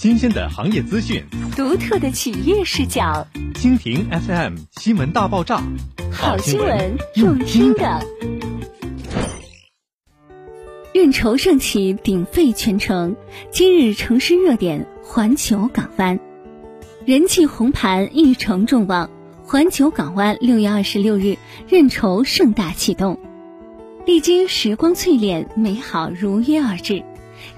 新鲜的行业资讯，独特的企业视角。蜻蜓 FM 新闻大爆炸，好新闻用听的。运筹盛起，鼎沸全城。今日城市热点：环球港湾，人气红盘一城众望。环球港湾六月二十六日认筹盛大启动，历经时光淬炼，美好如约而至。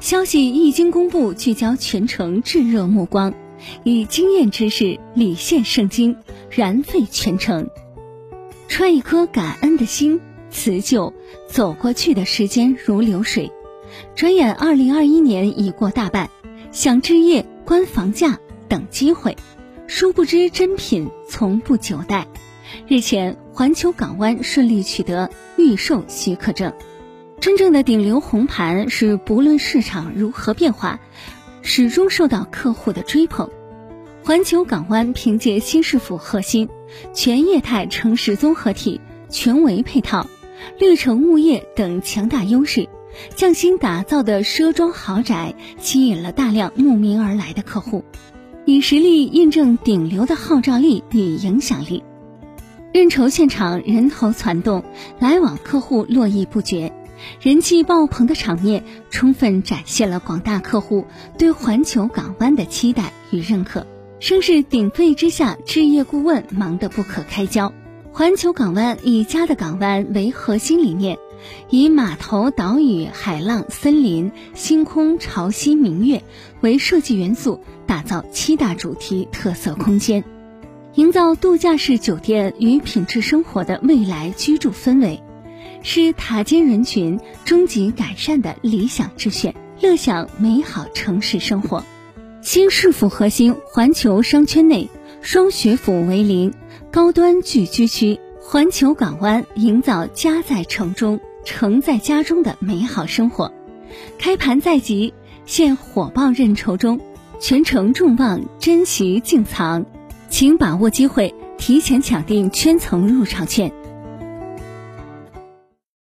消息一经公布，聚焦全城炙热目光，以经验之势礼献圣经，燃沸全城。揣一颗感恩的心，辞旧，走过去的时间如流水，转眼二零二一年已过大半，想置业、观房价、等机会，殊不知真品从不久待。日前，环球港湾顺利取得预售许可证。真正的顶流红盘是不论市场如何变化，始终受到客户的追捧。环球港湾凭借新市府核心、全业态城市综合体、全维配套、绿城物业等强大优势，匠心打造的奢装豪宅吸引了大量慕名而来的客户，以实力印证顶流的号召力与影响力。认筹现场人头攒动，来往客户络绎不绝。人气爆棚的场面，充分展现了广大客户对环球港湾的期待与认可。声势鼎沸之下，置业顾问忙得不可开交。环球港湾以家的港湾为核心理念，以码头、岛屿、海浪、森林、星空、潮汐、明月为设计元素，打造七大主题特色空间，营造度假式酒店与品质生活的未来居住氛围。是塔尖人群终极改善的理想之选，乐享美好城市生活。新市府核心环球商圈内，双学府为邻，高端聚居区。环球港湾营造家在城中、城在家中的美好生活。开盘在即，现火爆认筹中，全城众望，珍惜竞藏，请把握机会，提前抢订圈层入场券。